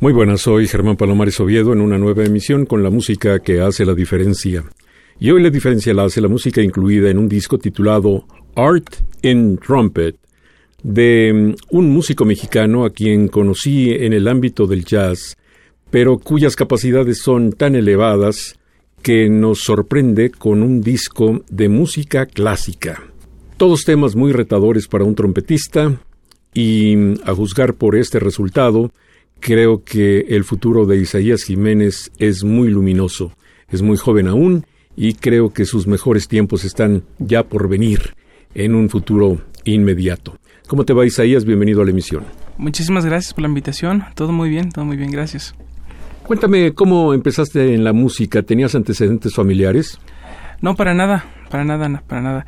Muy buenas, soy Germán Palomares Oviedo en una nueva emisión con la música que hace la diferencia. Y hoy la diferencia la hace la música incluida en un disco titulado Art in Trumpet de mm, un músico mexicano a quien conocí en el ámbito del jazz, pero cuyas capacidades son tan elevadas que nos sorprende con un disco de música clásica. Todos temas muy retadores para un trompetista y, mm, a juzgar por este resultado, Creo que el futuro de Isaías Jiménez es muy luminoso, es muy joven aún y creo que sus mejores tiempos están ya por venir en un futuro inmediato. ¿Cómo te va Isaías? Bienvenido a la emisión. Muchísimas gracias por la invitación. Todo muy bien, todo muy bien, gracias. Cuéntame cómo empezaste en la música. ¿Tenías antecedentes familiares? No, para nada, para nada, para nada.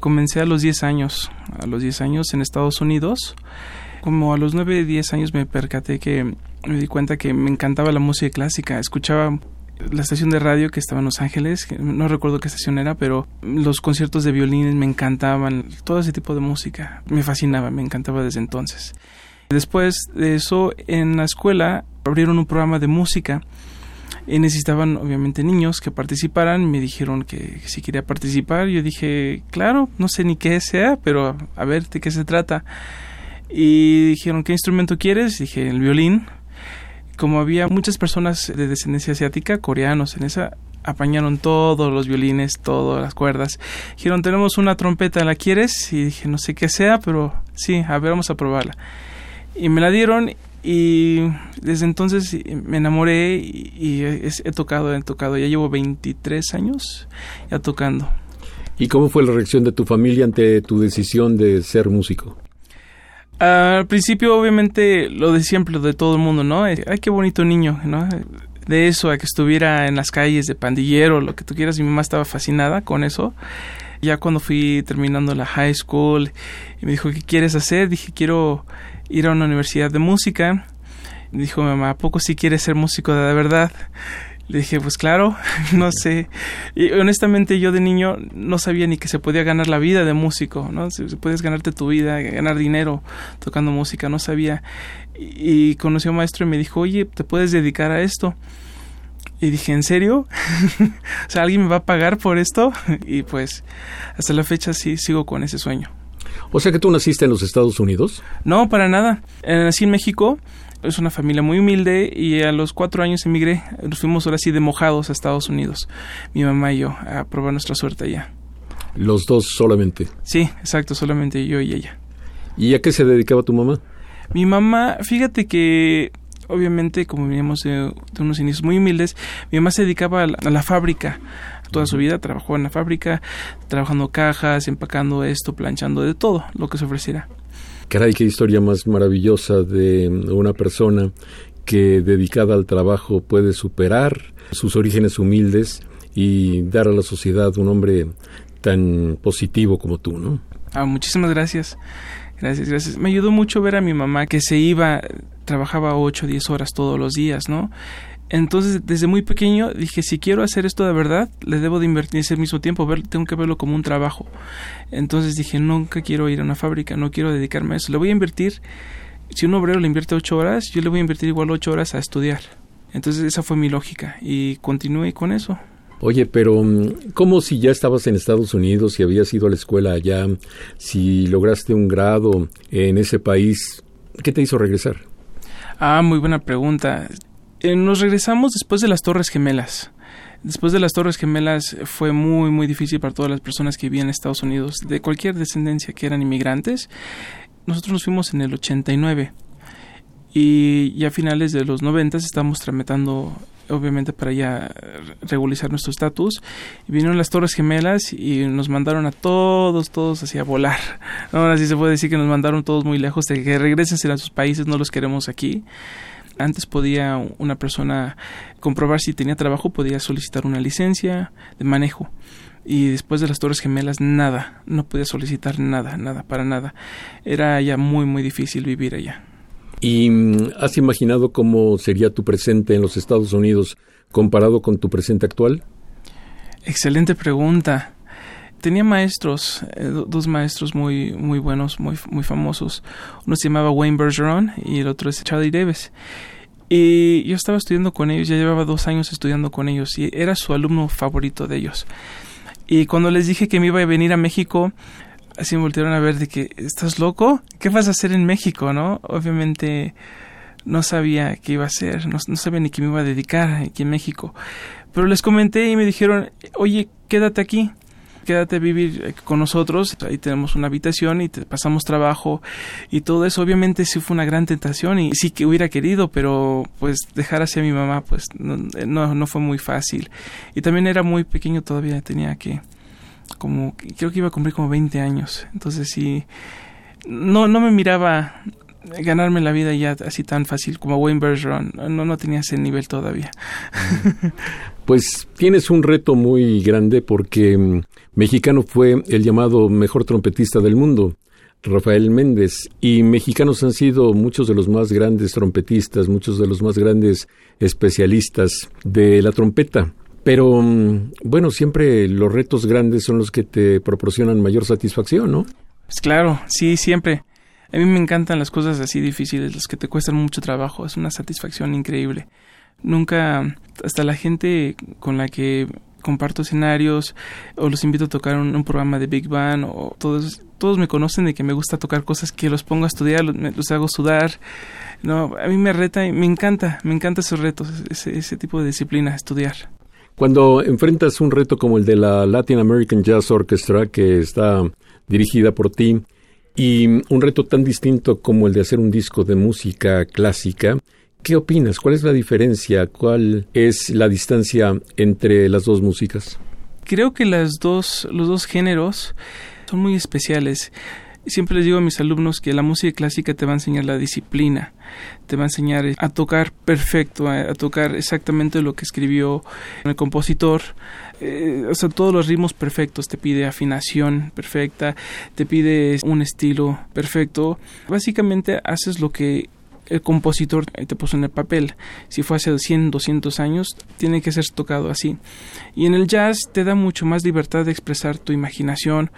Comencé a los 10 años, a los 10 años en Estados Unidos como a los 9, 10 años me percaté que me di cuenta que me encantaba la música clásica. Escuchaba la estación de radio que estaba en Los Ángeles, no recuerdo qué estación era, pero los conciertos de violines me encantaban, todo ese tipo de música me fascinaba, me encantaba desde entonces. Después de eso, en la escuela abrieron un programa de música y necesitaban obviamente niños que participaran, me dijeron que si quería participar, yo dije, claro, no sé ni qué sea, pero a ver de qué se trata. Y dijeron, ¿qué instrumento quieres? Dije, el violín. Como había muchas personas de descendencia asiática, coreanos en esa, apañaron todos los violines, todas las cuerdas. Dijeron, tenemos una trompeta, ¿la quieres? Y dije, no sé qué sea, pero sí, a ver, vamos a probarla. Y me la dieron y desde entonces me enamoré y, he, tocado, he tocado, ya llevo 23 años ya tocando. ¿Y cómo fue la reacción de tu familia ante tu decisión de ser músico? Al principio, obviamente, lo de siempre, lo de todo el mundo, ¿no? Ay, qué bonito niño, ¿no? De eso a que estuviera en las calles de pandillero, lo que tú quieras, mi mamá estaba fascinada con eso. Ya cuando fui terminando la high school y me dijo, ¿qué quieres hacer? Dije, quiero ir a una universidad de música. dijo mamá, ¿a poco si quieres ser músico de verdad? Le dije, pues claro, no sé. Y honestamente yo de niño no sabía ni que se podía ganar la vida de músico, ¿no? Si puedes ganarte tu vida, ganar dinero tocando música, no sabía. Y, conocí a un maestro y me dijo, oye, ¿te puedes dedicar a esto? Y dije, ¿en serio? o sea, ¿alguien me va a pagar por esto? y pues hasta la fecha sí sigo con ese sueño. O sea que tú naciste en los Estados Unidos. No, para nada. Eh, nací en México es una familia muy humilde y a los cuatro años emigré. Nos fuimos ahora sí de mojados a Estados Unidos, mi mamá y yo, a probar nuestra suerte allá. ¿Los dos solamente? Sí, exacto, solamente yo y ella. ¿Y a qué se dedicaba tu mamá? Mi mamá, fíjate que obviamente como veníamos de, unos inicios muy humildes, mi mamá se dedicaba a la, fábrica. Toda su vida trabajó en la fábrica, trabajando cajas, empacando esto, planchando de todo lo que se ofreciera. Caray, qué historia más maravillosa de una persona que dedicada al trabajo puede superar sus orígenes humildes y dar a la sociedad un hombre tan positivo como tú, ¿no? Ah, muchísimas gracias. Gracias, gracias. Me ayudó mucho ver a mi mamá que se iba, trabajaba 8 o 10 horas todos los días, ¿no? Entonces, desde muy pequeño dije, si quiero hacer esto de verdad, le debo de invertir ese mismo tiempo, ver, tengo que verlo como un trabajo. Entonces dije, nunca quiero ir a una fábrica, no quiero dedicarme a eso. Le voy a invertir, si un obrero le invierte ocho horas, yo le voy a invertir igual ocho horas a estudiar. Entonces esa fue mi lógica y continué con eso. Oye, pero mm, ¿cómo si ya estabas en Estados Unidos, si habías ido a la escuela allá, si lograste un grado en ese país, qué te hizo regresar? Ah, muy buena pregunta. Eh, nos regresamos después de las Torres Gemelas. Después de las Torres Gemelas fue muy, muy difícil para todas las personas que vivían en Estados Unidos, de cualquier descendencia que eran inmigrantes. Nosotros nos fuimos en el 89 y ya a finales de los 90 estamos tramitando obviamente para ya regularizar nuestro estatus. Vinieron las Torres Gemelas y nos mandaron a todos, todos hacia volar. Ahora sí se puede decir que nos mandaron todos muy lejos, de que regresen a sus países, no los queremos aquí. Antes podía una persona comprobar si tenía trabajo, podía solicitar una licencia de manejo. Y después de las Torres Gemelas, nada, no podía solicitar nada, nada, para nada. Era ya muy, muy difícil vivir allá. ¿Y mm, has imaginado cómo sería tu presente en los Estados Unidos comparado con tu presente actual? Excelente pregunta. Tenía maestros, eh, dos maestros muy, muy buenos, muy, muy famosos. Uno se llamaba Wayne Bergeron y el otro es Charlie Davis. Y yo estaba estudiando con ellos, ya llevaba dos años estudiando con ellos y era su alumno favorito de ellos. Y cuando les dije que me iba a venir a México, así me voltearon a ver de que, ¿estás loco? ¿Qué vas a hacer en México, no? Obviamente no sabía qué iba a hacer, no, sabía ni qué me iba a dedicar aquí en México. Pero les comenté y me dijeron, oye, quédate aquí, quédate a vivir con nosotros, ahí tenemos una habitación y te pasamos trabajo y todo eso. Obviamente sí fue una gran tentación y sí que hubiera querido, pero pues dejar así a mi mamá pues no, no, no fue muy fácil. Y también era muy pequeño todavía, tenía que como creo que iba a cumplir como 20 años. Entonces sí no no me miraba ganarme la vida ya así tan fácil como Wayne Bergeron. No no tenía ese nivel todavía. Pues tienes un reto muy grande porque mm, mexicano fue el llamado mejor trompetista del mundo. Rafael Méndez y mexicanos han sido muchos de los más grandes trompetistas, muchos de los más grandes especialistas de la trompeta. Pero mm, bueno, siempre los retos grandes son los que te proporcionan mayor satisfacción, ¿no? Pues claro, sí, siempre. A mí me encantan las cosas así difíciles, las que te cuestan mucho trabajo. Es una satisfacción increíble. Nunca, hasta la gente con la que comparto escenarios o los invito a tocar un, programa de Big Band o todos todos me conocen de que me gusta tocar cosas que los pongo a estudiar, los, hago sudar. No, a mí me reta y me encanta, me encanta esos retos, ese, ese tipo de disciplina, estudiar. Cuando enfrentas un reto como el de la Latin American Jazz Orchestra, que está dirigida por ti, y un reto tan distinto como el de hacer un disco de música clásica, ¿qué opinas? ¿Cuál es la diferencia? ¿Cuál es la distancia entre las dos músicas? Creo que las dos, los dos géneros son muy especiales. Siempre les digo a mis alumnos que la música clásica te va a enseñar la disciplina, te va a enseñar a tocar perfecto, a, tocar exactamente lo que escribió el compositor, eh, o sea, todos los ritmos perfectos, te pide afinación perfecta, te pide un estilo perfecto. Básicamente haces lo que el compositor te puso en el papel. Si fue hace 100, 200 años, tiene que ser tocado así. Y en el jazz te da mucho más libertad de expresar tu imaginación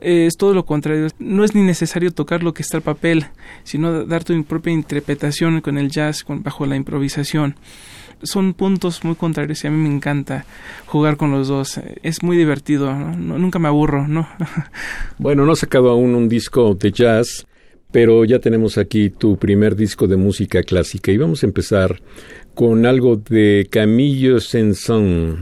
es todo lo contrario. No es ni necesario tocar lo que está el papel, sino dar tu propia interpretación con el jazz, bajo la improvisación. Son puntos muy contrarios y a mí me encanta jugar con los dos. Es muy divertido, nunca me aburro, ¿no? bueno, no has sacado aún un disco de jazz, pero ya tenemos aquí tu primer disco de música clásica y vamos a empezar con algo de Camillo Saint-Saëns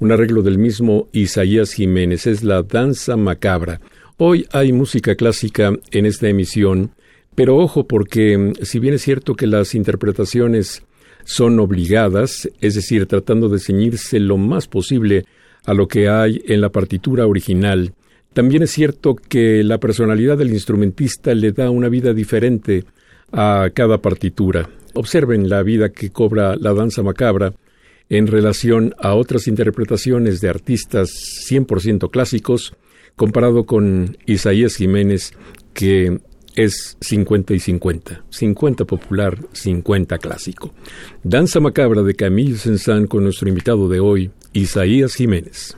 un arreglo del mismo Isaías Jiménez, es la danza macabra. Hoy hay música clásica en esta emisión, pero ojo porque mm, si bien es cierto que las interpretaciones son obligadas, es decir, tratando de ceñirse lo más posible a lo que hay en la partitura original, también es cierto que la personalidad del instrumentista le da una vida diferente a cada partitura. Observen la vida que cobra la danza macabra en relación a otras interpretaciones de artistas 100% clásicos, comparado con Isaías Jiménez, que es 50 y 50, 50 popular, 50 clásico. Danza macabra de Camille Sensan con nuestro invitado de hoy, Isaías Jiménez.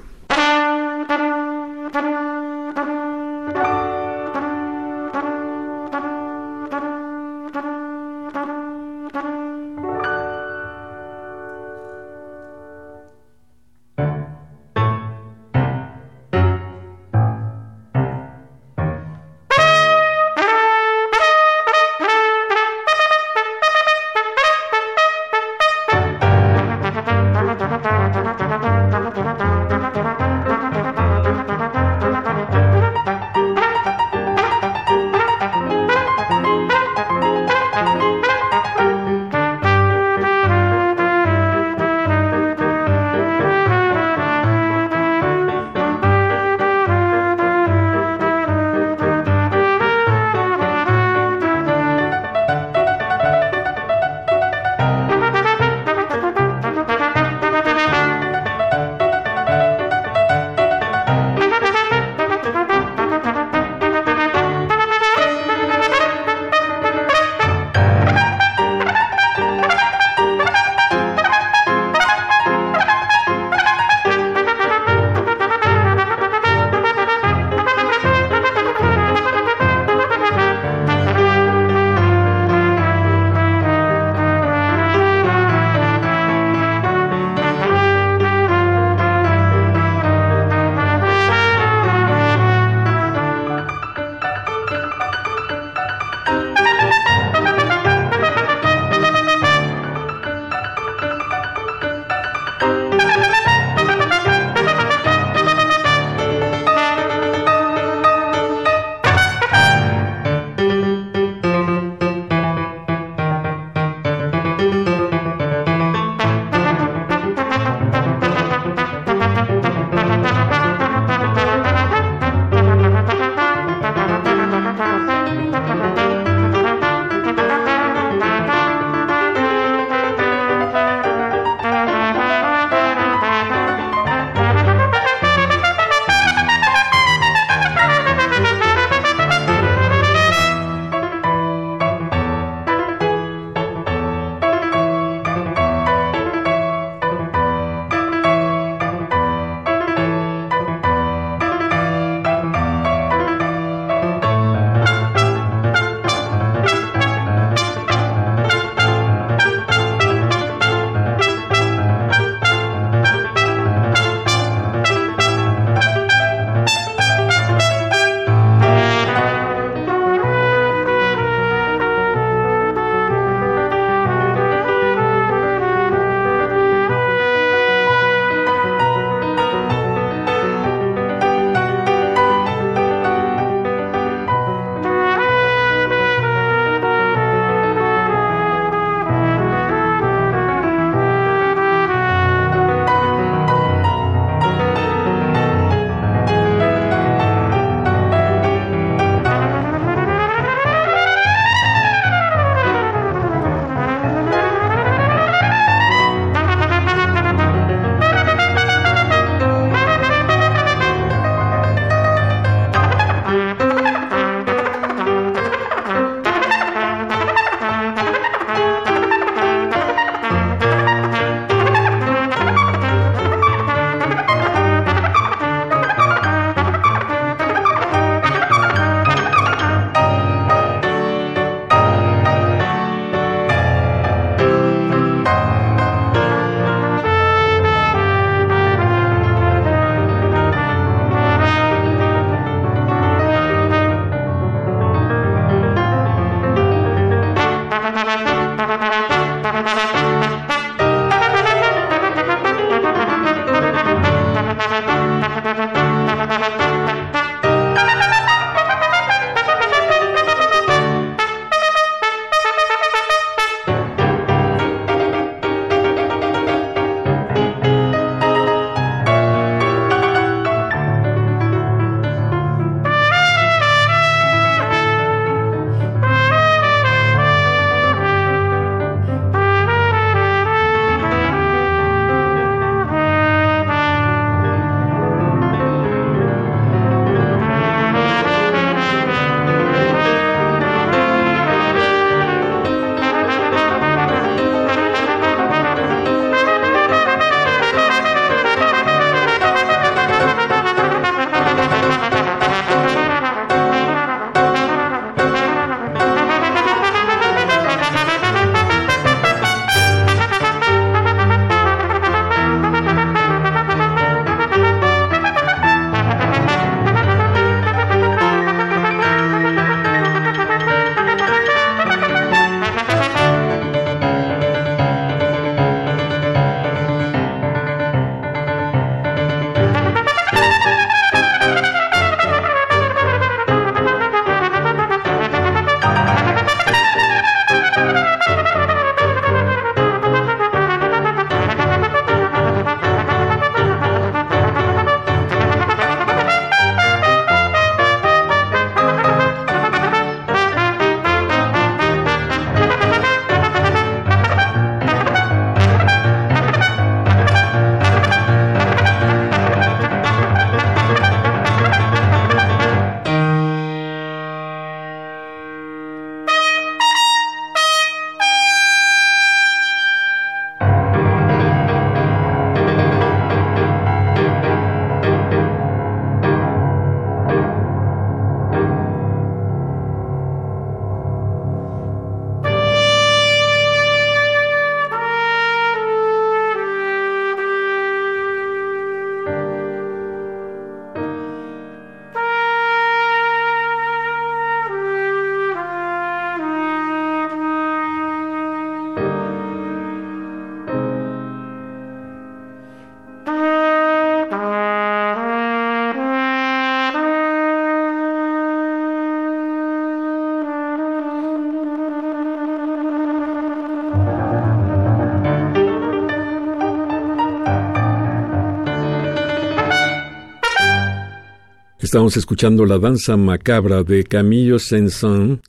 Estamos escuchando la danza macabra de Camillo Saint-Saëns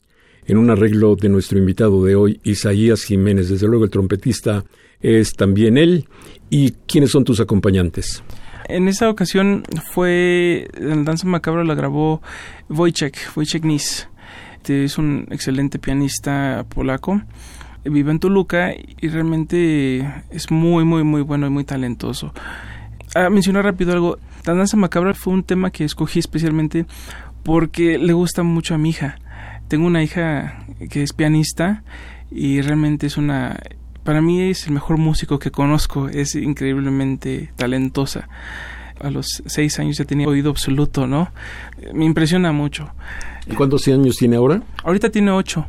en un arreglo de nuestro invitado de hoy, Isaías Jiménez. Desde luego el trompetista es también él. ¿Y quiénes son tus acompañantes? En esa ocasión fue, la danza macabra la grabó Wojciech, Wojciech Nis. Este es un excelente pianista polaco. Vive en Toluca y realmente es muy, muy, muy bueno y muy talentoso. A mencionar rápido algo. La danza macabra fue un tema que escogí especialmente porque le gusta mucho a mi hija. Tengo una hija que es pianista y realmente es una para mí es el mejor músico que conozco, es increíblemente talentosa. A los seis años ya tenía oído absoluto, ¿no? Me impresiona mucho. ¿Y cuántos años tiene ahora? Ahorita tiene ocho.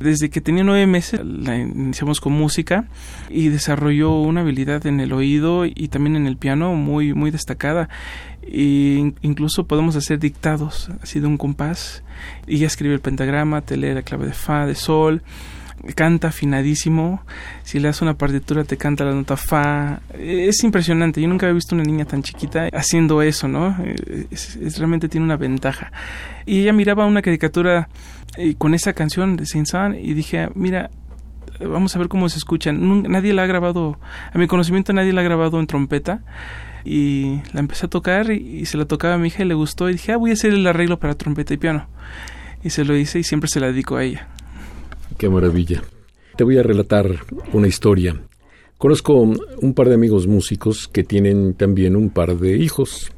Desde que tenía nueve meses la iniciamos con música y desarrolló una habilidad en el oído y también en el piano muy muy destacada. E incluso podemos hacer dictados así de un compás y ya escribe el pentagrama, te lee la clave de fa, de sol canta afinadísimo. Si le das una partitura, te canta la nota fa. Es impresionante. Yo nunca había visto una niña tan chiquita haciendo eso, ¿no? Es, realmente tiene una ventaja. Y ella miraba una caricatura eh, con esa canción de Saint Saëns y dije, mira, vamos a ver cómo se escucha. Nadie la ha grabado, a mi conocimiento, nadie la ha grabado en trompeta. Y la empecé a tocar y, y se la tocaba a mi hija y le gustó. Y dije, ah, voy a hacer el arreglo para trompeta y piano. Y se lo hice y siempre se la dedico a ella. Qué maravilla. Te voy a relatar una historia. Conozco un par de amigos músicos que tienen también un par de hijos.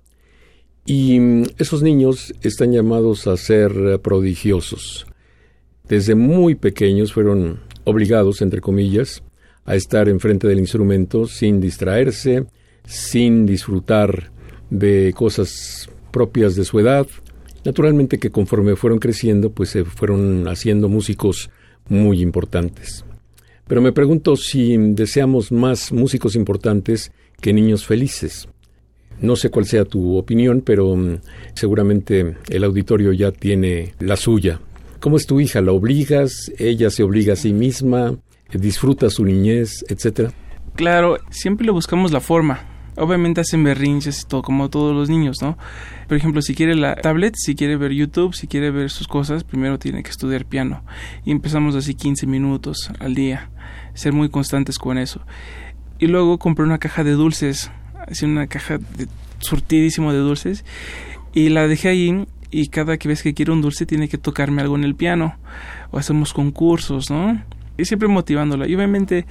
Y esos niños están llamados a ser prodigiosos. Desde muy pequeños fueron obligados, entre comillas, a estar enfrente del instrumento sin distraerse, sin disfrutar de cosas propias de su edad. Naturalmente que conforme fueron creciendo, pues se fueron haciendo músicos muy importantes. Pero me pregunto si deseamos más músicos importantes que niños felices. No sé cuál sea tu opinión, pero mm, seguramente el auditorio ya tiene la suya. ¿Cómo es tu hija? ¿La obligas? ¿Ella se obliga a sí misma? ¿Disfruta su niñez, etcétera? Claro, siempre le buscamos la forma obviamente hacen berrinches y todo, como todos los niños, ¿no? Por ejemplo, si quiere la tablet, si quiere ver YouTube, si quiere ver sus cosas, primero tiene que estudiar piano. Y empezamos así 15 minutos al día, ser muy constantes con eso. Y luego compré una caja de dulces, así una caja de, surtidísimo de dulces, y la dejé ahí y cada vez que quiere un dulce tiene que tocarme algo en el piano o hacemos concursos, ¿no? Y siempre motivándola. Y obviamente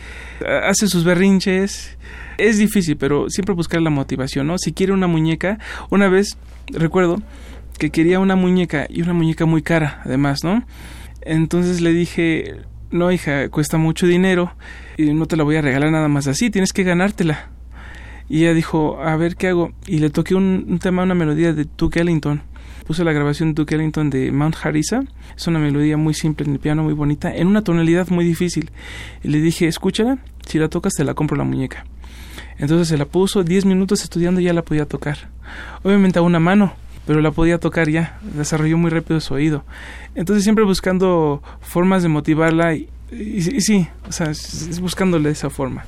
hace sus berrinches, es difícil, pero siempre buscar la motivación, ¿no? Si quiere una muñeca, una vez recuerdo que quería una muñeca y una muñeca muy cara, además, ¿no? Entonces le dije, no, hija, cuesta mucho dinero y no te la voy a regalar nada más así, tienes que ganártela. Y ella dijo, a ver qué hago. Y le toqué un, tema, una melodía de Duke Ellington. Puse la grabación de Duke Ellington de Mount Harissa. Es una melodía muy simple en el piano, muy bonita, en una tonalidad muy difícil. Y le dije, escúchala, si la tocas te la compro la muñeca. Entonces se la puso 10 minutos estudiando y ya la podía tocar. Obviamente a una mano, pero la podía tocar ya. Desarrolló muy rápido su oído. Entonces siempre buscando formas de motivarla y, sí, o sea, es buscándole esa forma.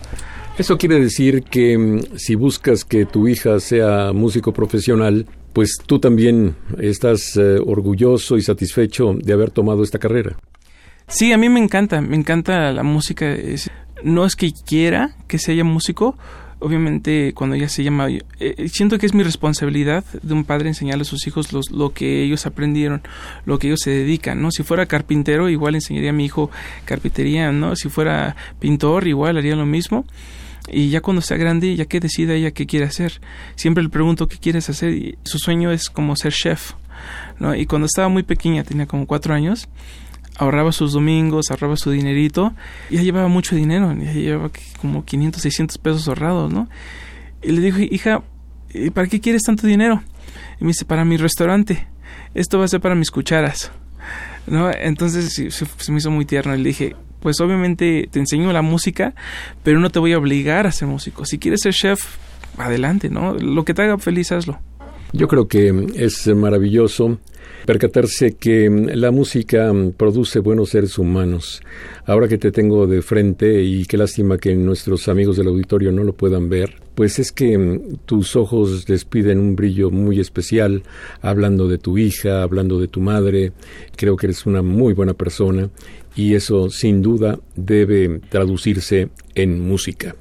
Eso quiere decir que mm, si buscas que tu hija sea músico profesional, pues tú también estás eh, orgulloso y satisfecho de haber tomado esta carrera. Sí, a mí me encanta, me encanta la música. no es que quiera que sea músico, obviamente cuando ella se llama, eh, siento que es mi responsabilidad de un padre enseñarle a sus hijos lo que ellos aprendieron, lo que ellos se dedican, ¿no? Si fuera carpintero, igual enseñaría a mi hijo carpintería, ¿no? Si fuera pintor, igual haría lo mismo. Y ya cuando sea grande, ya que decida ella qué quiere hacer. Siempre le pregunto qué quieres hacer y su sueño es como ser chef, ¿no? Y cuando estaba muy pequeña, tenía como cuatro años, ahorraba sus domingos, ahorraba su dinerito, y ya llevaba mucho dinero, ya llevaba como 500, 600 pesos ahorrados, ¿no? Y le dije, hija, ¿para qué quieres tanto dinero? Y me dice, para mi restaurante, esto va a ser para mis cucharas, ¿no? Entonces se, me hizo muy tierno, y le dije, pues obviamente te enseño la música, pero no te voy a obligar a ser músico. Si quieres ser chef, adelante, ¿no? Lo que te haga feliz, hazlo. Yo creo que es maravilloso percatarse que la música produce buenos seres humanos. Ahora que te tengo de frente y qué lástima que nuestros amigos del auditorio no lo puedan ver, pues es que tus ojos despiden un brillo muy especial hablando de tu hija, hablando de tu madre. Creo que eres una muy buena persona y eso sin duda debe traducirse en música.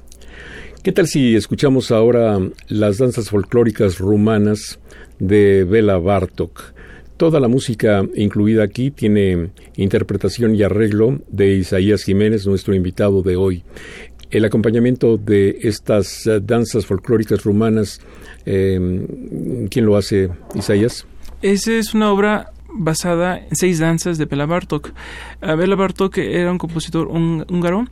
¿Qué tal si escuchamos ahora las danzas folclóricas rumanas de Bela Bartok? Toda la música incluida aquí tiene interpretación y arreglo de Isaías Jiménez, nuestro invitado de hoy. El acompañamiento de estas danzas folclóricas rumanas, em, ¿quién lo hace, Isaías? Esa es una obra basada en seis danzas de Bela Bartok. Bela Bartok era un compositor húngaro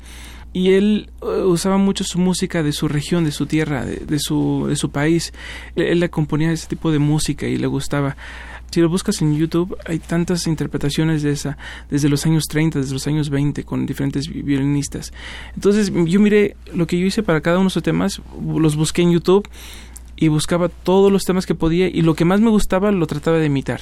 y él eh, usaba mucho su música de su región, de su tierra, de, su, de su país. Él, le componía ese tipo de música y le gustaba. Si lo buscas en YouTube, hay tantas interpretaciones de esa, desde los años 30, desde los años 20, con diferentes violinistas. Entonces, yo miré lo que yo hice para cada uno de esos temas, los busqué en YouTube y buscaba todos los temas que podía y lo que más me gustaba lo trataba de imitar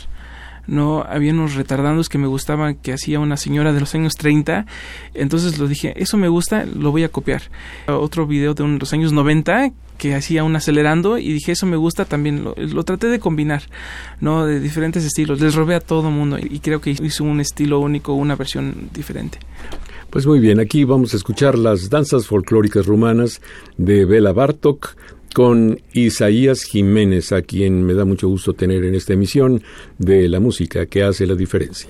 no había unos retardandos que me gustaban que hacía una señora de los años 30 entonces lo dije eso me gusta lo voy a copiar otro video de los años 90 que hacía un acelerando y dije eso me gusta también lo, lo, traté de combinar no de diferentes estilos. Les robé a todo mundo y creo que hizo un estilo único una versión diferente. Pues muy bien, aquí vamos a escuchar las danzas folclóricas rumanas de Bela Bartok con Isaías Jiménez, a quien me da mucho gusto tener en esta emisión de la música que hace la diferencia.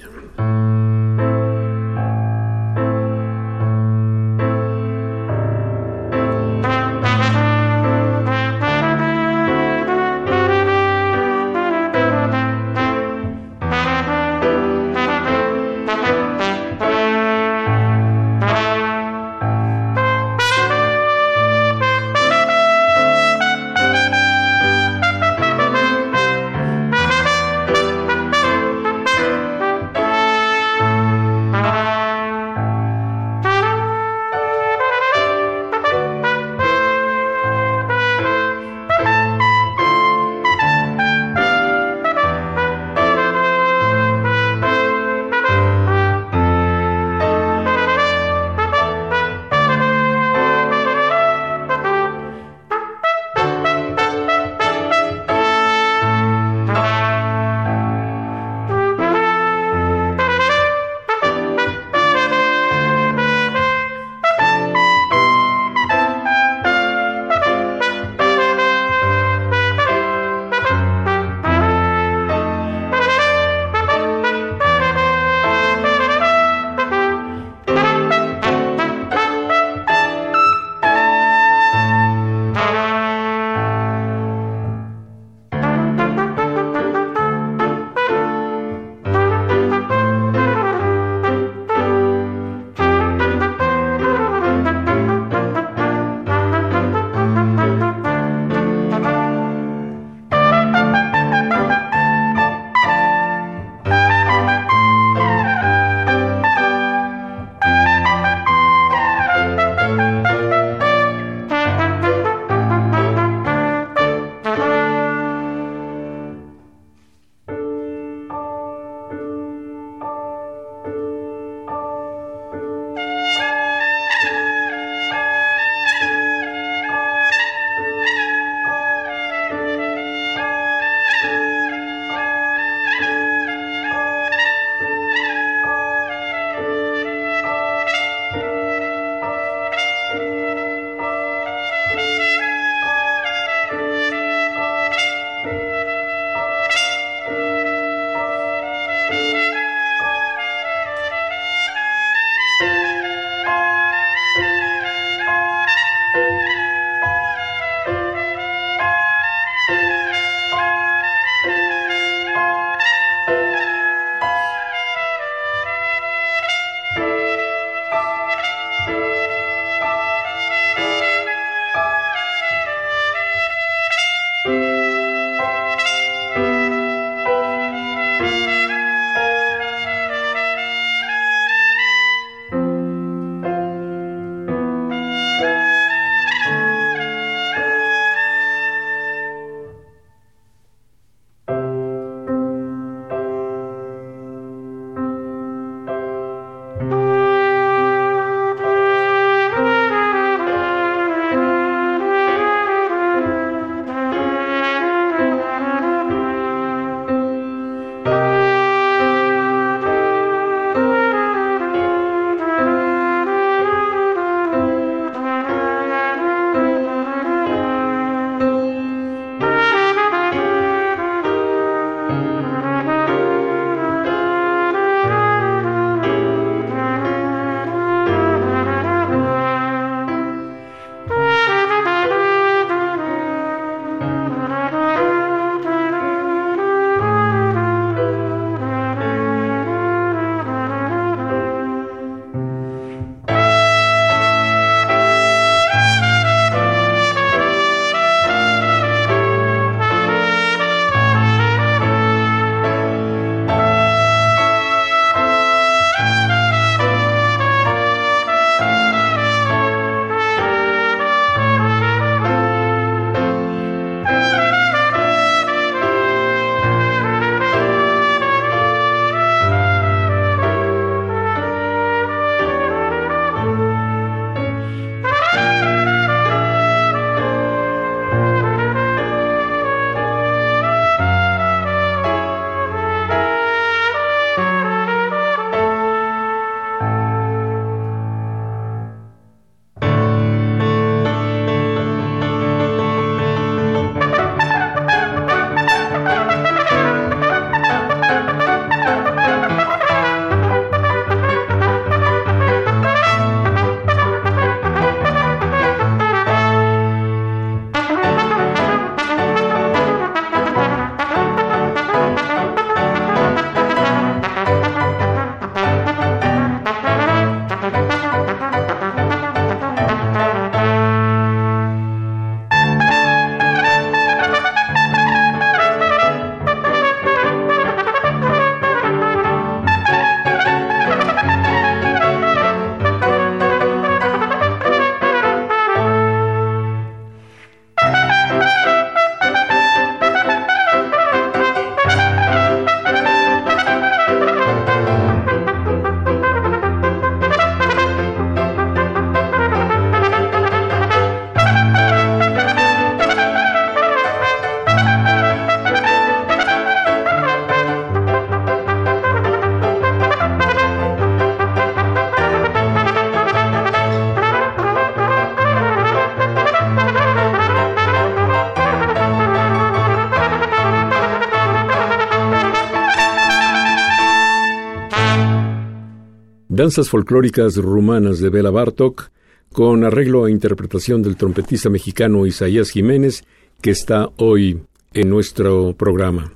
Danzas folclóricas rumanas de Bela Bartok, con arreglo e interpretación del trompetista mexicano Isaías Jiménez, que está hoy en nuestro programa.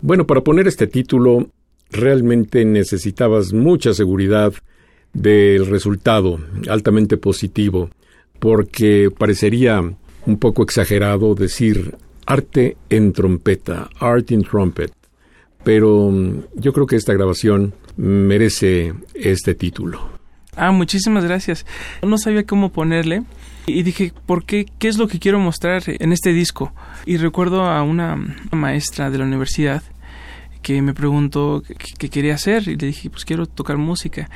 Bueno, para poner este título, realmente necesitabas mucha seguridad del resultado, altamente positivo, porque parecería un poco exagerado decir arte en trompeta, art in trumpet, pero yo creo que esta grabación merece este título. Ah, muchísimas gracias. No sabía cómo ponerle y dije, ¿por qué? ¿Qué es lo que quiero mostrar en este disco? Y recuerdo a una maestra de la universidad que me preguntó qué, quería hacer y le dije, pues quiero tocar música.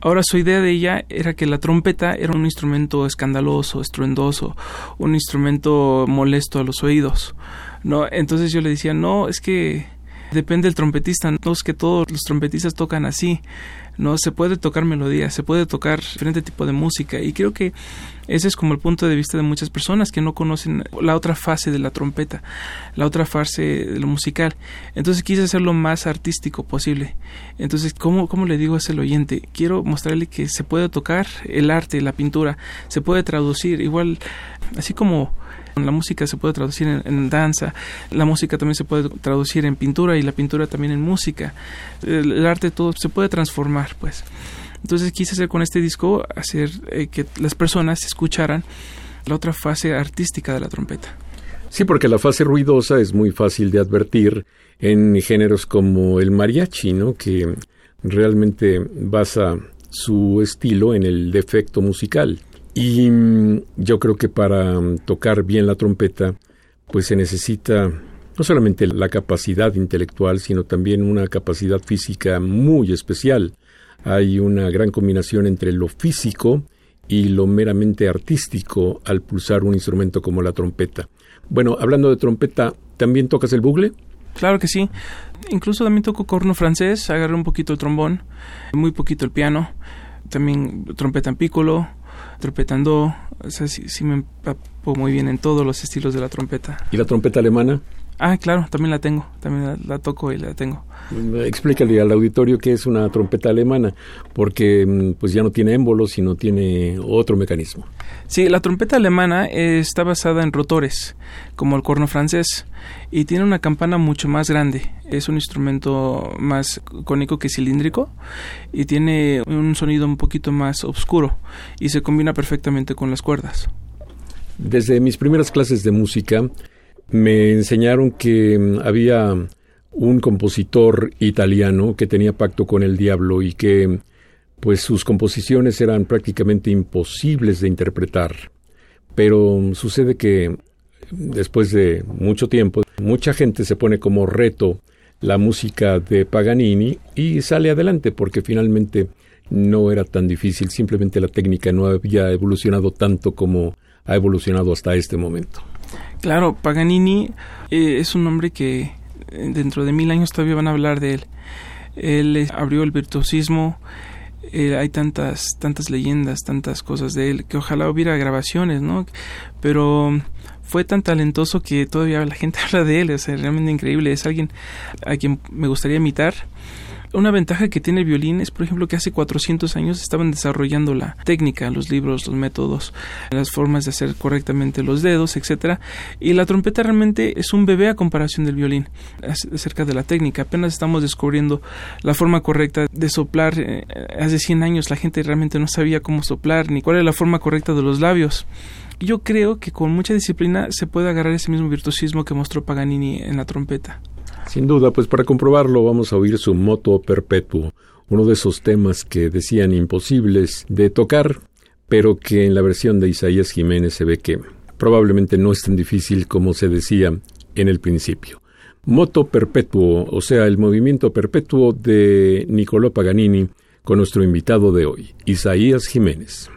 Ahora su idea de ella era que la trompeta era un instrumento escandaloso, estruendoso, un instrumento molesto a los oídos. No, entonces yo le decía, "No, es que depende del trompetista, no es que todos los trompetistas tocan así." no se puede tocar melodía, se puede tocar diferente tipo de música y creo que ese es como el punto de vista de muchas personas que no conocen la otra fase de la trompeta, la otra fase de lo musical. Entonces quise hacer lo más artístico posible. Entonces, ¿cómo, cómo le digo a ese oyente? Quiero mostrarle que se puede tocar el arte, la pintura, se puede traducir, igual, así como la música se puede traducir en, danza, la música también se puede traducir en pintura y la pintura también en música. El, arte todo se puede transformar, pues. Entonces quise hacer con este disco hacer eh, que las personas escucharan la otra fase artística de la trompeta. Sí, porque la fase ruidosa es muy fácil de advertir en géneros como el mariachi, ¿no? Que realmente basa su estilo en el defecto musical. Y mm, yo creo que para mm, tocar bien la trompeta, pues se necesita no solamente la capacidad intelectual, sino también una capacidad física muy especial. Hay una gran combinación entre lo físico y lo meramente artístico al pulsar un instrumento como la trompeta. Bueno, hablando de trompeta, ¿también tocas el bugle? Claro que sí. Incluso también toco corno francés, agarré un poquito el trombón, muy poquito el piano, también trompeta en piccolo, trompetando, o sea, sí, me empapo muy bien en todos los estilos de la trompeta. ¿Y la trompeta alemana? Ah, claro, también la tengo, también la, toco y la tengo. Explícale al auditorio qué es una trompeta alemana, porque mm, pues ya no tiene émbolos, sino tiene otro mecanismo. Sí, la trompeta alemana está basada en rotores, como el corno francés, y tiene una campana mucho más grande. Es un instrumento más cónico que cilíndrico y tiene un sonido un poquito más oscuro y se combina perfectamente con las cuerdas. Desde mis primeras clases de música, me enseñaron que mm, había un compositor italiano que tenía pacto con el diablo y que pues sus composiciones eran prácticamente imposibles de interpretar. Pero mm, sucede que después de mucho tiempo, mucha gente se pone como reto la música de Paganini y sale adelante porque finalmente no era tan difícil, simplemente la técnica no había evolucionado tanto como ha evolucionado hasta este momento. Claro, Paganini eh, es un hombre que eh, dentro de mil años todavía van a hablar de él. Él abrió el virtuosismo, eh, hay tantas, tantas leyendas, tantas cosas de él, que ojalá hubiera grabaciones, ¿no? Pero fue tan talentoso que todavía la gente habla de él, es realmente increíble, es alguien a quien me gustaría imitar una ventaja que tiene el violín es, por ejemplo, que hace 400 años estaban desarrollando la técnica, los libros, los métodos, las formas de hacer correctamente los dedos, etcétera, y la trompeta realmente es un bebé a comparación del violín acerca de la técnica. Apenas estamos descubriendo la forma correcta de soplar. Eh, hace 100 años la gente realmente no sabía cómo soplar ni cuál era la forma correcta de los labios. Yo creo que con mucha disciplina se puede agarrar ese mismo virtuosismo que mostró Paganini en la trompeta. Sin duda, pues para comprobarlo vamos a oír su moto perpetuo, uno de esos temas que decían imposibles de tocar, pero que en la versión de Isaías Jiménez se ve que probablemente no es tan difícil como se decía en el principio. Moto perpetuo, o sea, el movimiento perpetuo de Nicolò Paganini, con nuestro invitado de hoy, Isaías Jiménez.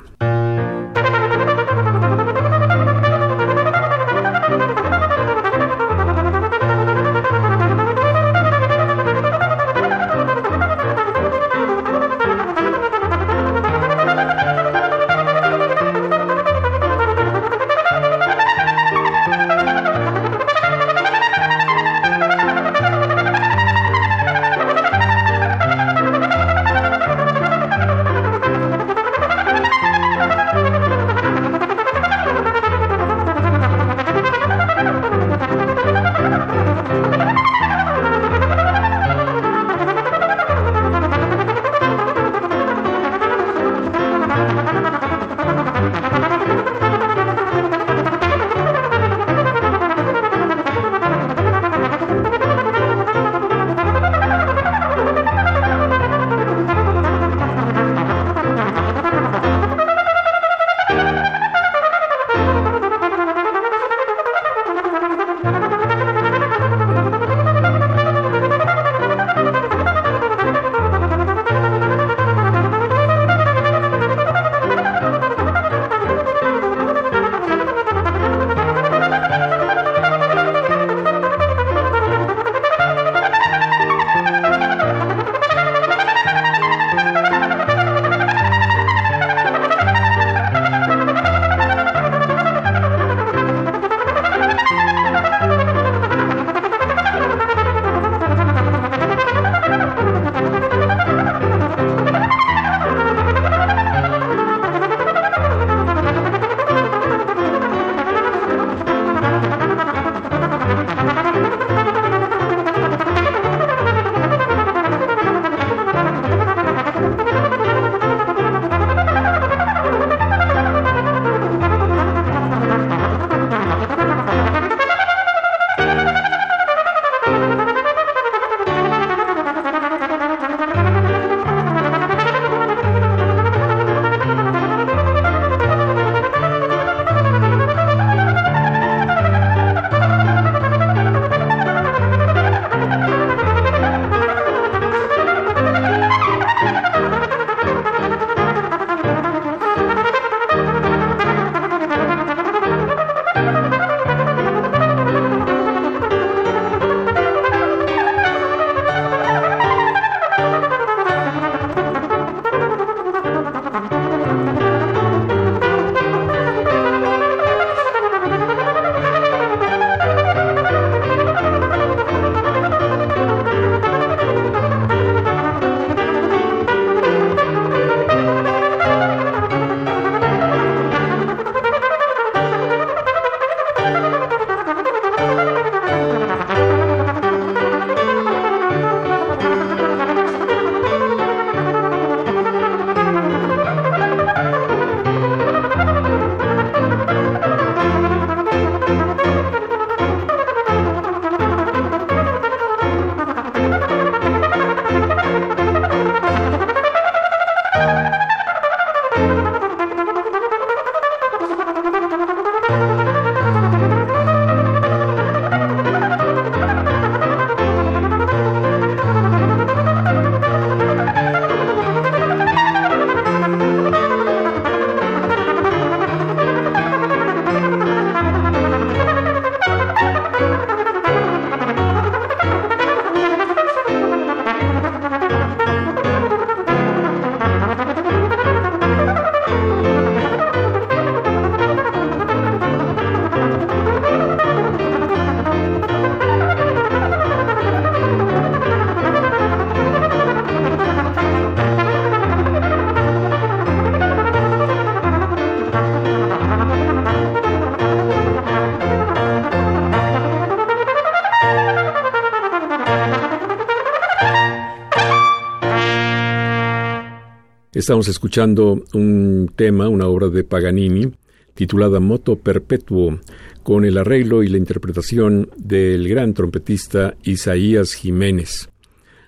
Estamos escuchando un tema, una obra de Paganini, titulada Moto Perpetuo, con el arreglo y la interpretación del gran trompetista Isaías Jiménez.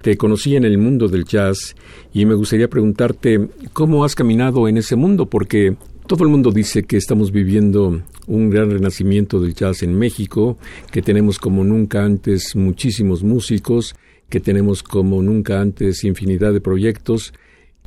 Te conocí en el mundo del jazz y me gustaría preguntarte cómo has caminado en ese mundo, porque todo el mundo dice que estamos viviendo un gran renacimiento del jazz en México, que tenemos como nunca antes muchísimos músicos, que tenemos como nunca antes infinidad de proyectos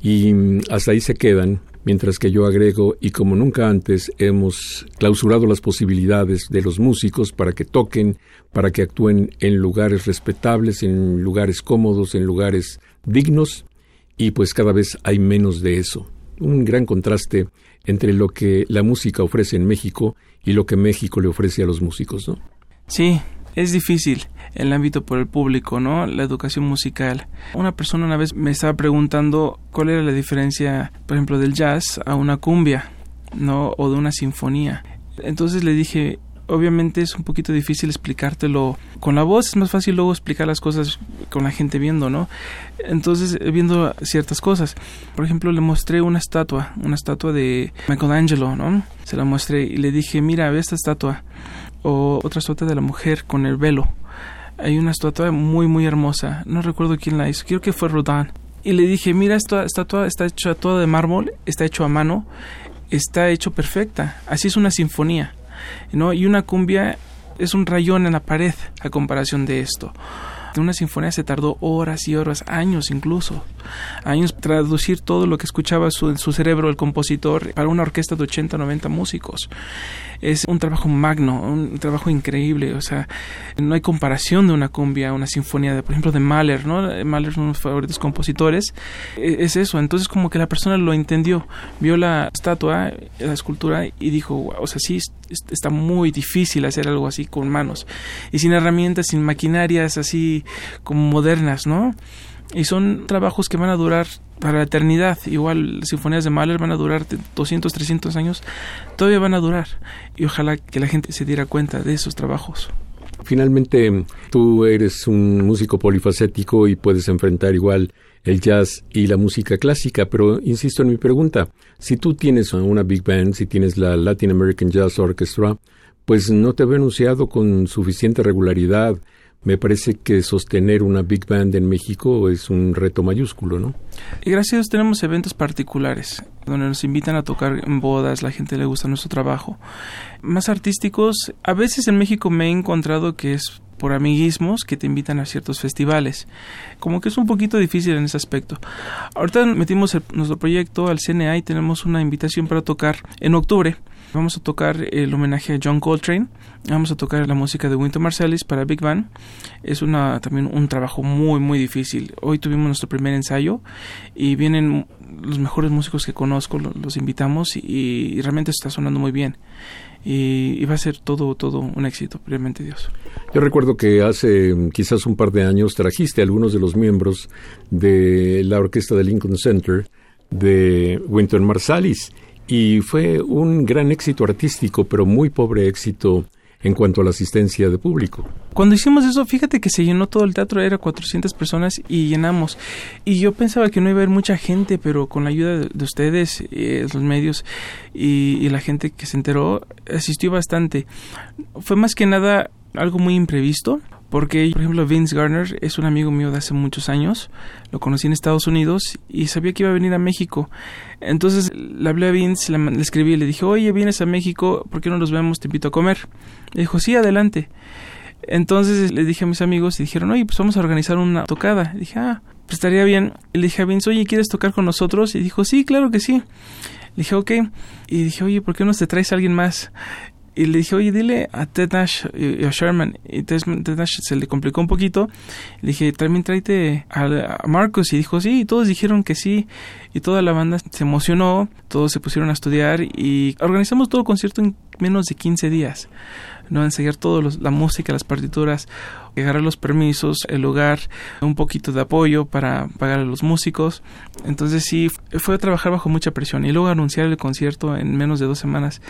y hasta ahí se quedan, mientras que yo agrego y como nunca antes hemos clausurado las posibilidades de los músicos para que toquen, para que actúen en lugares respetables, en lugares cómodos, en lugares dignos y pues cada vez hay menos de eso. Un gran contraste entre lo que la música ofrece en México y lo que México le ofrece a los músicos, ¿no? Sí, es difícil el ámbito por el público, ¿no? La educación musical. Una persona una vez me estaba preguntando cuál era la diferencia, por ejemplo, del jazz a una cumbia, ¿no? O de una sinfonía. Entonces le dije, obviamente es un poquito difícil explicártelo con la voz, es más fácil luego explicar las cosas con la gente viendo, ¿no? Entonces, viendo ciertas cosas. Por ejemplo, le mostré una estatua, una estatua de Michelangelo, ¿no? Se la mostré y le dije, mira, ve esta estatua. Otra estatua de la mujer con el velo. Hay una estatua muy, muy hermosa. No recuerdo quién la hizo. Creo que fue Rodin. Y le dije, mira, esta estatua está hecha toda de mármol, está hecho a mano, está hecho perfecta. Así es una sinfonía. ¿no? Y una cumbia es un rayón en la pared a comparación de esto. Una sinfonía se tardó horas y horas, años incluso, años traducir todo lo que escuchaba su, su cerebro el compositor para una orquesta de 80 90 músicos es un trabajo magno, un trabajo increíble, o sea, no hay comparación de una cumbia, una sinfonía, de, por ejemplo, de Mahler, ¿no? Mahler es uno de mis favoritos compositores, e, es eso, entonces como que la persona lo entendió, vio la estatua, la escultura y dijo, o sea, sí, está muy difícil hacer algo así con manos y sin herramientas, sin maquinarias así como modernas, ¿no? Y son trabajos que van a durar para la eternidad. Igual las sinfonías de Mahler van a durar 200, 300 años. Todavía van a durar. Y ojalá que la gente se diera cuenta de esos trabajos. Finalmente, tú eres un músico polifacético y puedes enfrentar igual el jazz y la música clásica, pero insisto en mi pregunta, si tú tienes una big band, si tienes la Latin American Jazz Orchestra, pues no te veo anunciado con suficiente regularidad me parece que sostener una big band en México es un reto mayúsculo, ¿no? Y gracias a Dios tenemos eventos particulares donde nos invitan a tocar en bodas, la gente le gusta nuestro trabajo. Más artísticos, a veces en México me he encontrado que es por amiguismos que te invitan a ciertos festivales. Como que es un poquito difícil en ese aspecto. Ahorita metimos nuestro proyecto al CNA y tenemos una invitación para tocar en octubre Vamos a tocar el homenaje a John Coltrane. Vamos a tocar la música de Winter Marsalis para Big Band. Es una también un trabajo muy muy difícil. Hoy tuvimos nuestro primer ensayo y vienen los mejores músicos que conozco, los, invitamos y, realmente está sonando muy bien. Y, va a ser todo todo un éxito, realmente Dios. Yo recuerdo que hace quizás un par de años trajiste a algunos de los miembros de la orquesta del Lincoln Center de Winter Marsalis y fue un gran éxito artístico, pero muy pobre éxito en cuanto a la asistencia de público. Cuando hicimos eso, fíjate que se llenó todo el teatro, era 400 personas y llenamos. Y yo pensaba que no iba a haber mucha gente, pero con la ayuda de, ustedes, eh, los medios y, y la gente que se enteró, asistió bastante. Fue más que nada algo muy imprevisto, porque, por ejemplo, Vince Garner es un amigo mío de hace muchos años, lo conocí en Estados Unidos y sabía que iba a venir a México. Entonces le hablé a Vince, le, escribí y le dije, oye, vienes a México, ¿por qué no nos vemos? Te invito a comer. Le dijo, sí, adelante. Entonces le dije a mis amigos y dijeron, oye, pues vamos a organizar una tocada. dije, ah, pues estaría bien. Y le dije a Vince, oye, ¿quieres tocar con nosotros? Y dijo, sí, claro que sí. Le dije, ok. Y dije, oye, ¿por qué no te traes a alguien más? Y le dije, oye, dile a Ted Nash y a Sherman. Y Ted, Nash se le complicó un poquito. Le dije, también tráete a, Marcos. Y dijo, sí. Y todos dijeron que sí. Y toda la banda se emocionó. Todos se pusieron a estudiar. Y organizamos todo el concierto en menos de 15 días. ¿No? Enseñar todo la música, las partituras, agarrar los permisos, el lugar, un poquito de apoyo para pagar a los músicos. Entonces sí, fue a trabajar bajo mucha presión y luego anunciar el concierto en menos de dos semanas.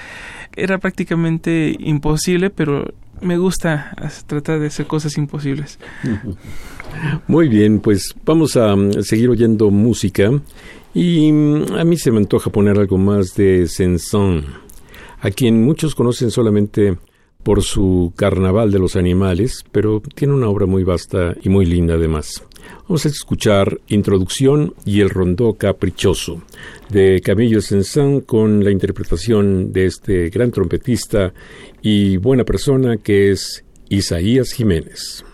Era prácticamente imposible, pero me gusta tratar de hacer cosas imposibles. Muy bien, pues vamos a mm, seguir oyendo música Y mm, a mí se me antoja poner algo más de Saint-Saëns, a quien muchos conocen solamente por su Carnaval de los Animales, pero tiene una obra muy vasta y muy linda además. Vamos a escuchar Introducción y el Rondó Caprichoso de Camillo Saint-Saëns con la interpretación de este gran trompetista y buena persona que es Isaías Jiménez.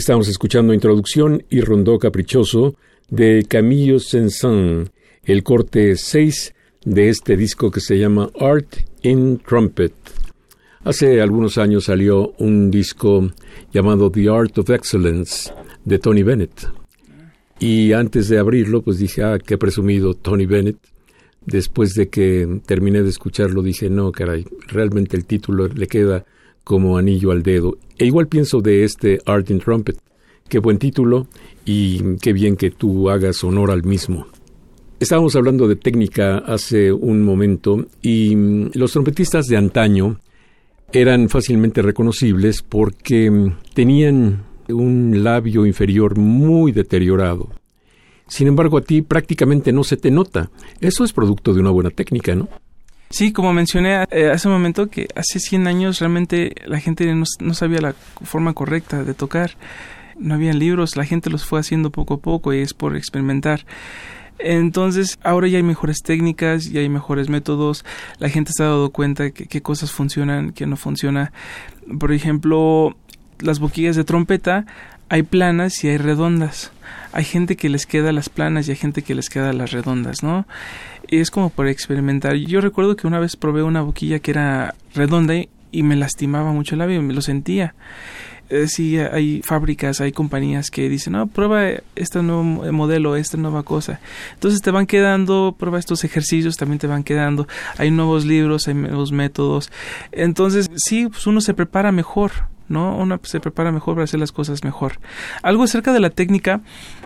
Estamos escuchando Introducción y Rondó Caprichoso de Camillo Saint-Saëns, el corte 6 de este disco que se llama Art in Trumpet. Hace algunos años salió un disco llamado The Art of Excellence de Tony Bennett. Y antes de abrirlo, pues dije, ah, qué presumido Tony Bennett. Después de que terminé de escucharlo, dije, no, caray, realmente el título le queda como anillo al dedo. E igual pienso de este Art in Trumpet. Qué buen título y qué bien que tú hagas honor al mismo. Estábamos hablando de técnica hace un momento y mm, los trompetistas de antaño eran fácilmente reconocibles porque mm, tenían un labio inferior muy deteriorado. Sin embargo, a ti prácticamente no se te nota. Eso es producto de una buena técnica, ¿no? Sí, como mencioné eh, hace un momento que hace 100 años realmente la gente no, sabía la forma correcta de tocar. No había libros, la gente los fue haciendo poco a poco y es por experimentar. Entonces, ahora ya hay mejores técnicas, ya hay mejores métodos, la gente se ha dado cuenta de qué cosas funcionan, qué no funciona. Por ejemplo, las boquillas de trompeta hay planas y hay redondas. Hay gente que les queda las planas y hay gente que les queda las redondas, ¿no? Es como por experimentar. Yo recuerdo que una vez probé una boquilla que era redonda y me lastimaba mucho el labio, me lo sentía. Eh, sí hay fábricas, hay compañías que dicen, no, prueba este nuevo modelo, esta nueva cosa. Entonces te van quedando, prueba estos ejercicios, también te van quedando. Hay nuevos libros, hay nuevos métodos. Entonces, sí, pues uno se prepara mejor. ¿No? Uno se prepara mejor para hacer las cosas mejor. Algo acerca de la técnica,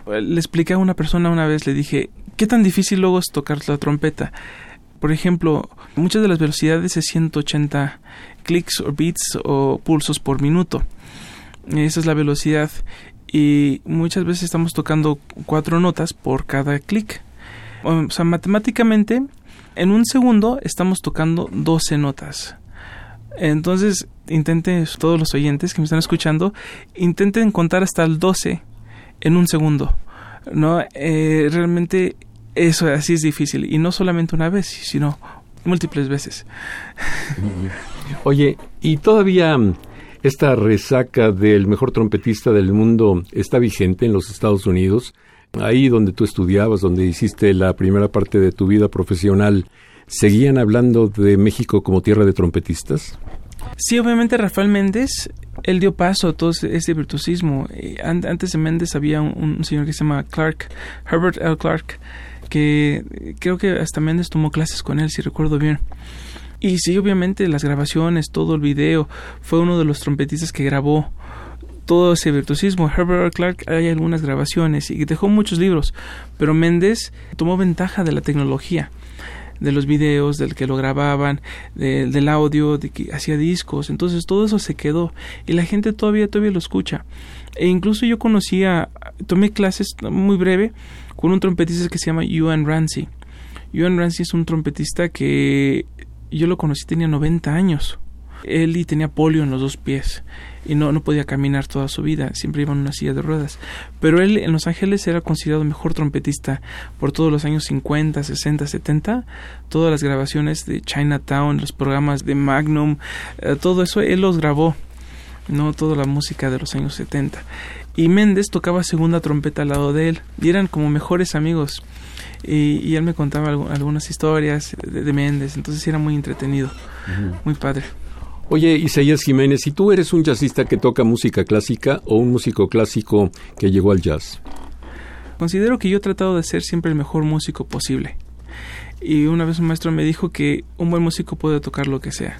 le expliqué a una persona una vez, le dije, ¿qué tan difícil luego es tocar la trompeta? Por ejemplo, muchas de las velocidades es 180 clics o beats o pulsos por minuto. Esa es la velocidad. Y muchas veces estamos tocando cuatro notas por cada clic. O sea, matemáticamente, en un segundo estamos tocando 12 notas. Entonces, intenten, todos los oyentes que me están escuchando, intenten contar hasta el 12 en un segundo. ¿no? Eh, realmente eso así es difícil. Y no solamente una vez, sino múltiples veces. Oye, ¿y todavía esta resaca del mejor trompetista del mundo está vigente en los Estados Unidos. Ahí donde tú estudiabas, donde hiciste la primera parte de tu vida profesional, ¿seguían hablando de México como tierra de trompetistas? Sí, obviamente Rafael Méndez, él dio paso a todo ese virtuosismo. Eh, antes de Méndez había un, señor que se llama Clark, Herbert L. Clark, que creo que hasta Méndez tomó clases con él, si recuerdo bien. Y sí, obviamente las grabaciones, todo el video, fue uno de los trompetistas que grabó todo ese virtuosismo. Herbert Clark hay algunas grabaciones y dejó muchos libros, pero Méndez tomó ventaja de la tecnología, de los videos, del que lo grababan, del audio, de que hacía discos, entonces todo eso se quedó y la gente todavía todavía lo escucha. E incluso yo conocía, tomé clases muy breve con un trompetista que se llama Ewan Ramsey. Ewan Ramsey es un trompetista que yo lo conocí, tenía 90 años. Él y tenía polio en los dos pies y no, no podía caminar toda su vida, siempre iba en una silla de ruedas. Pero él en Los Ángeles era considerado mejor trompetista por todos los años 50, 60, 70. Todas las grabaciones de Chinatown, los programas de Magnum, eh, todo eso él los grabó, no toda la música de los años 70. Y Méndez tocaba segunda trompeta al lado de él y eran como mejores amigos y, él me contaba algunas historias de, Méndez, entonces era muy entretenido, muy padre. Oye, Isaías Jiménez, si tú eres un jazzista que toca música clásica o un músico clásico que llegó al jazz? Considero que yo he tratado de ser siempre el mejor músico posible. Y una vez un maestro me dijo que un buen músico puede tocar lo que sea.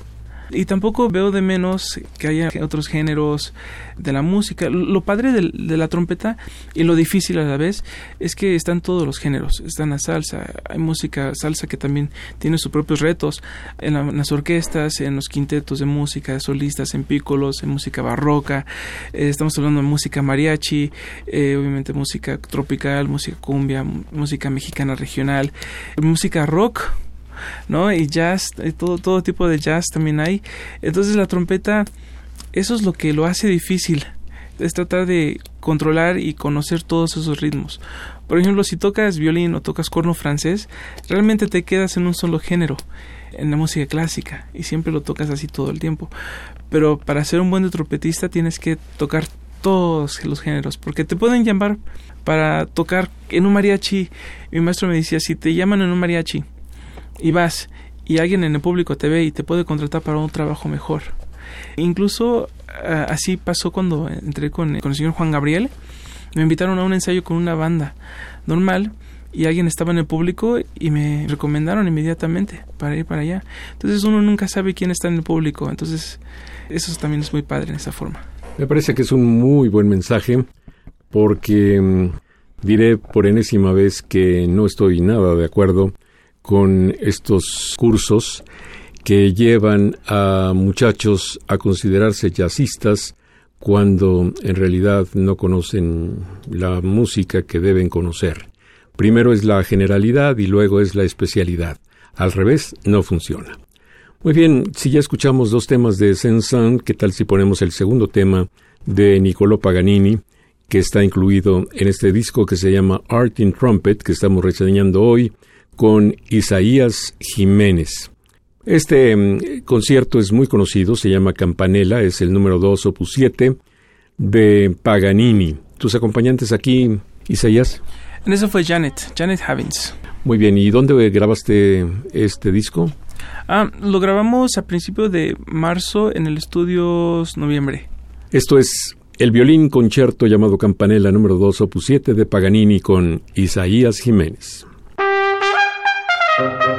Y tampoco veo de menos que haya otros géneros de la música. Lo padre de, la trompeta y lo difícil a la vez es que están todos los géneros. Están la salsa, hay música salsa que también tiene sus propios retos en, las orquestas, en los quintetos de música, solistas, en pícolos, en música barroca. Eh, estamos hablando de música mariachi, eh, obviamente música tropical, música cumbia, música mexicana regional, música rock ¿no? Y jazz, y todo, todo tipo de jazz también hay. Entonces la trompeta, eso es lo que lo hace difícil, es tratar de controlar y conocer todos esos ritmos. Por ejemplo, si tocas violín o tocas corno francés, realmente te quedas en un solo género, en la música clásica, y siempre lo tocas así todo el tiempo. Pero para ser un buen trompetista tienes que tocar todos los géneros, porque te pueden llamar para tocar en un mariachi. Mi maestro me decía, si te llaman en un mariachi y vas y alguien en el público te ve y te puede contratar para un trabajo mejor. Incluso ah, así pasó cuando entré con, con el señor Juan Gabriel. Me invitaron a un ensayo con una banda normal y alguien estaba en el público y me recomendaron inmediatamente para ir para allá. Entonces uno nunca sabe quién está en el público, entonces eso también es muy padre en esa forma. Me parece que es un muy buen mensaje porque mm, diré por enésima vez que no estoy nada de acuerdo con estos cursos que llevan a muchachos a considerarse jazzistas cuando en realidad no conocen la música que deben conocer. Primero es la generalidad y luego es la especialidad. Al revés, no funciona. Muy bien, si ya escuchamos dos temas de Sensan, ¿qué tal si ponemos el segundo tema de Niccolò Paganini, que está incluido en este disco que se llama Art in Trumpet, que estamos reseñando hoy, con Isaías Jiménez. Este mm, concierto es muy conocido, se llama Campanella, es el número 2, opus 7, de Paganini. ¿Tus acompañantes aquí, Isaías? En eso fue Janet, Janet Havins. Muy bien, ¿y dónde grabaste este disco? Ah, lo grabamos a principios de marzo en el estudio Noviembre. Esto es el violín concierto llamado Campanella número 2 opus 7 de Paganini con Isaías Jiménez. Thank you.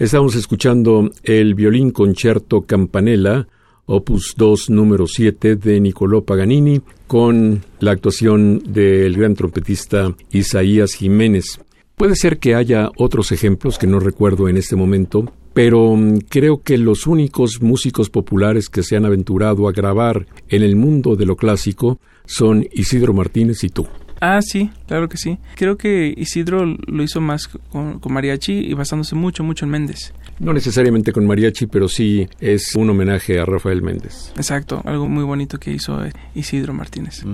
Estamos escuchando el violín concierto Campanella, opus 2 número 7 de Nicolò Paganini, con la actuación del gran trompetista Isaías Jiménez. Puede ser que haya otros ejemplos que no recuerdo en este momento, pero mm, creo que los únicos músicos populares que se han aventurado a grabar en el mundo de lo clásico son Isidro Martínez y tú. Ah, sí, claro que sí. Creo que Isidro lo hizo más con, mariachi y basándose mucho, mucho en Méndez. No necesariamente con mariachi, pero sí es un homenaje a Rafael Méndez. Exacto, algo muy bonito que hizo eh, Isidro Martínez.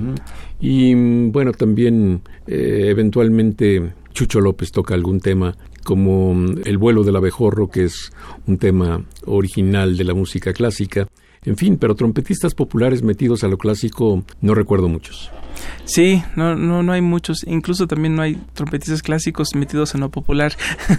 Y mm, bueno, también eh, eventualmente Chucho López toca algún tema como mm, El vuelo del abejorro, que es un tema original de la música clásica. En fin, pero trompetistas populares metidos a lo clásico no recuerdo muchos. Sí, no, no, no hay muchos. Incluso también no hay trompetistas clásicos metidos en lo popular.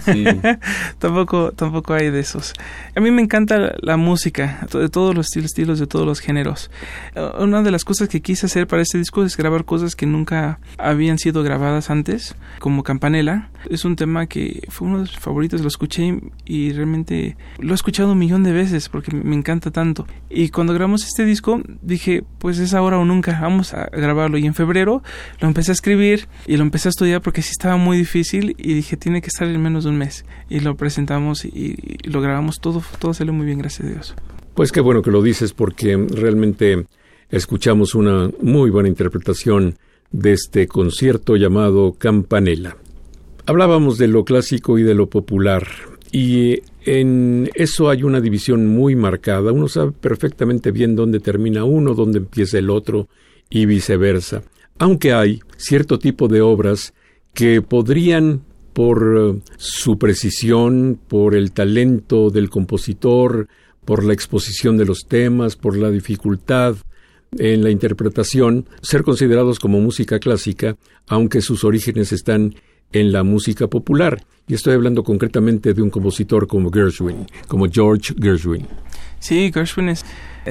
tampoco, tampoco hay de esos. A mí me encanta la música, de todos los estilos, de todos los géneros. Uh, una de las cosas que quise hacer para este disco es grabar cosas que nunca habían sido grabadas antes, como Campanella. Es un tema que fue uno de mis favoritos, lo escuché y realmente lo he escuchado un millón de veces porque me encanta tanto. Y cuando grabamos este disco dije, pues es ahora o nunca, vamos a grabarlo. Y en febrero lo empecé a escribir y lo empecé a estudiar porque sí estaba muy difícil y dije tiene que estar en menos de un mes. Y lo presentamos y, lo grabamos todo, todo salió muy bien, gracias a Dios. Pues qué bueno que lo dices porque realmente escuchamos una muy buena interpretación de este concierto llamado Campanella. Hablábamos de lo clásico y de lo popular y en eso hay una división muy marcada. Uno sabe perfectamente bien dónde termina uno, dónde empieza el otro y viceversa, aunque hay cierto tipo de obras que podrían, por eh, su precisión, por el talento del compositor, por la exposición de los temas, por la dificultad en la interpretación, ser considerados como música clásica, aunque sus orígenes están en la música popular. Y estoy hablando concretamente de un compositor como Gershwin, como George Gershwin. Sí, Gershwin es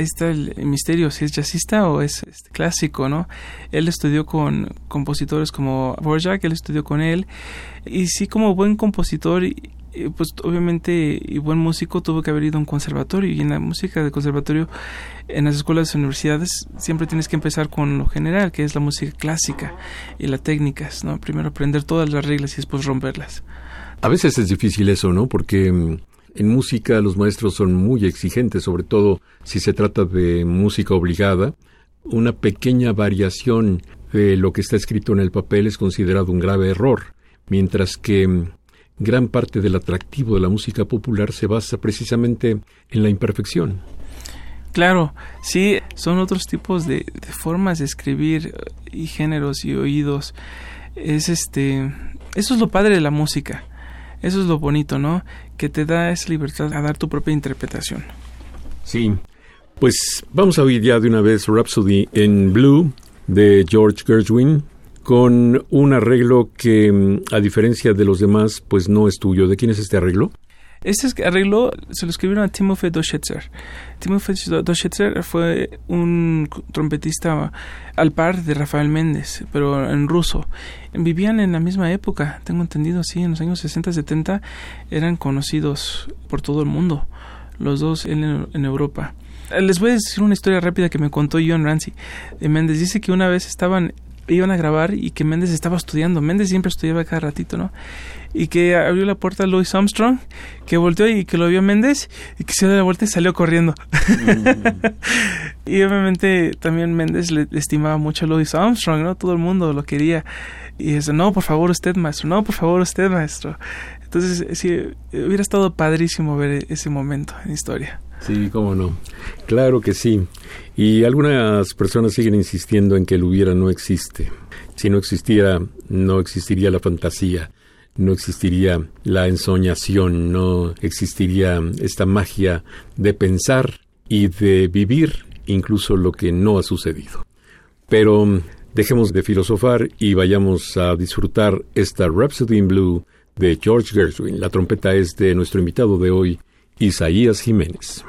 está el, misterio, si es jazzista o es este, clásico, ¿no? Él estudió con compositores como Borjak, él estudió con él, y sí como buen compositor, pues obviamente y buen músico tuvo que haber ido a un conservatorio y en la música de conservatorio en las escuelas y universidades siempre tienes que empezar con lo general que es la música clásica y las técnicas no primero aprender todas las reglas y después romperlas. A veces es difícil eso no porque mm, en música los maestros son muy exigentes, sobre todo si se trata de música obligada. Una pequeña variación de lo que está escrito en el papel es considerado un grave error, mientras que mm, gran parte del atractivo de la música popular se basa precisamente en la imperfección. Claro, sí, son otros tipos de, formas de escribir eh, y géneros y oídos. Es este, eso es lo padre de la música. Eso es lo bonito, ¿no? Que te da esa libertad a dar tu propia interpretación. Sí. Pues vamos a oír ya de una vez Rhapsody in Blue de George Gershwin con un arreglo que, mm, a diferencia de los demás, pues no es tuyo. ¿De quién es este arreglo? Este arreglo se lo escribieron a Timofey Doschetzer. Timofey Doschetzer fue un trompetista al par de Rafael Méndez, pero en ruso. Vivían en la misma época, tengo entendido, sí, en los años 60, 70 eran conocidos por todo el mundo, los dos en, en Europa. Les voy a decir una historia rápida que me contó John Ramsey de Méndez. Dice que una vez estaban iban a grabar y que Méndez estaba estudiando. Méndez siempre estudiaba cada ratito, ¿no? Y que abrió la puerta a Louis Armstrong, que volteó y que lo vio Méndez y que se dio la vuelta y salió corriendo. Mm. y obviamente también Méndez le estimaba mucho a Louis Armstrong, ¿no? Todo el mundo lo quería. Y dice, no, por favor usted, maestro, no, por favor usted, maestro. Entonces, sí, hubiera estado padrísimo ver ese momento en historia. Sí, cómo no. Claro que sí. Y algunas personas siguen insistiendo en que el hubiera no existe. Si no existiera, no existiría la fantasía, no existiría la ensoñación, no existiría esta magia de pensar y de vivir incluso lo que no ha sucedido. Pero dejemos de filosofar y vayamos a disfrutar esta Rhapsody in Blue de George Gershwin. La trompeta es de nuestro invitado de hoy, Isaías Jiménez.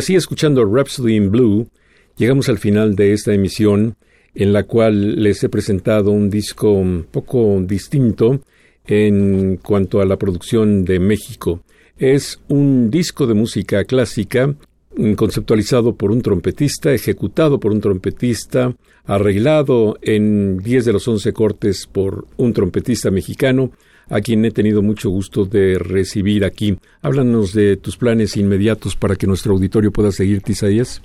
Así escuchando Rhapsody in Blue, llegamos al final de esta emisión en la cual les he presentado un disco poco distinto en cuanto a la producción de México. Es un disco de música clásica conceptualizado por un trompetista, ejecutado por un trompetista, arreglado en 10 de los 11 cortes por un trompetista mexicano, a quien he tenido mucho gusto de recibir aquí. Háblanos de tus planes inmediatos para que nuestro auditorio pueda seguirte, Isaías.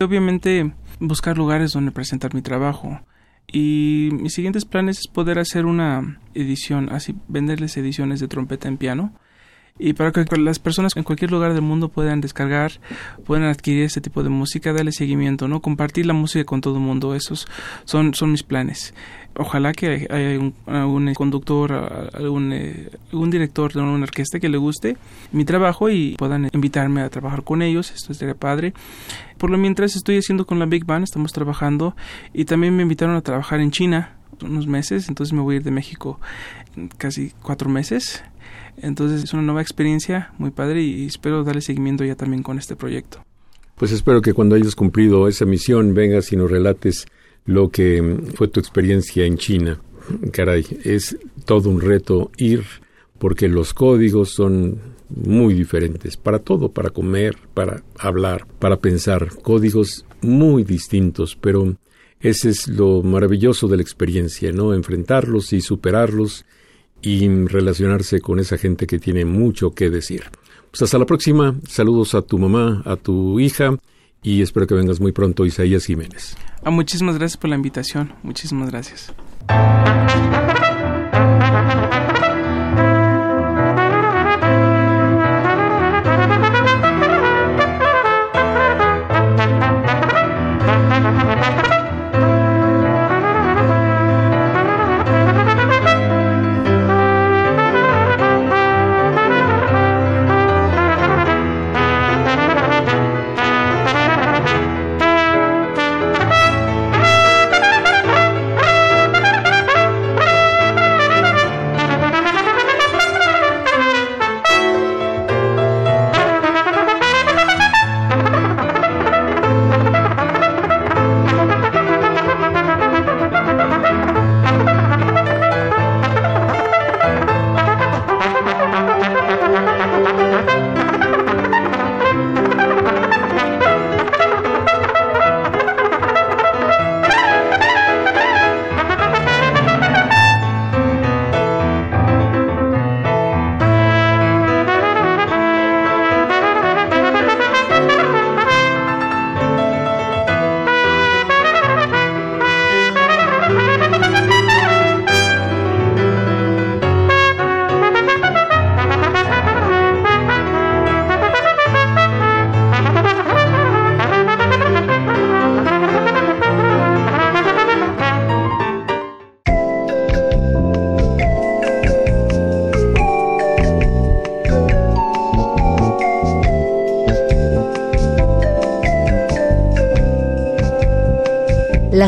Obviamente, buscar lugares donde presentar mi trabajo. Y mis siguientes planes es poder hacer una edición, así venderles ediciones de trompeta en piano y para que las personas en cualquier lugar del mundo puedan descargar, puedan adquirir este tipo de música, darle seguimiento, ¿no? Compartir la música con todo el mundo, esos son, son mis planes. Ojalá que haya un, algún conductor, algún, eh, algún director de una orquesta que le guste mi trabajo y puedan invitarme a trabajar con ellos, esto sería padre. Por lo mientras estoy haciendo con la Big Band, estamos trabajando y también me invitaron a trabajar en China unos meses, entonces me voy a ir de México casi cuatro meses entonces es una nueva experiencia muy padre y espero darle seguimiento ya también con este proyecto. Pues espero que cuando hayas cumplido esa misión vengas y nos relates lo que fue tu experiencia en China. Caray, es todo un reto ir porque los códigos son muy diferentes para todo, para comer, para hablar, para pensar, códigos muy distintos, pero ese es lo maravilloso de la experiencia, ¿no? Enfrentarlos y superarlos y relacionarse con esa gente que tiene mucho que decir. Pues hasta la próxima. Saludos a tu mamá, a tu hija y espero que vengas muy pronto, Isaías Jiménez. Ah, muchísimas gracias por la invitación. Muchísimas gracias.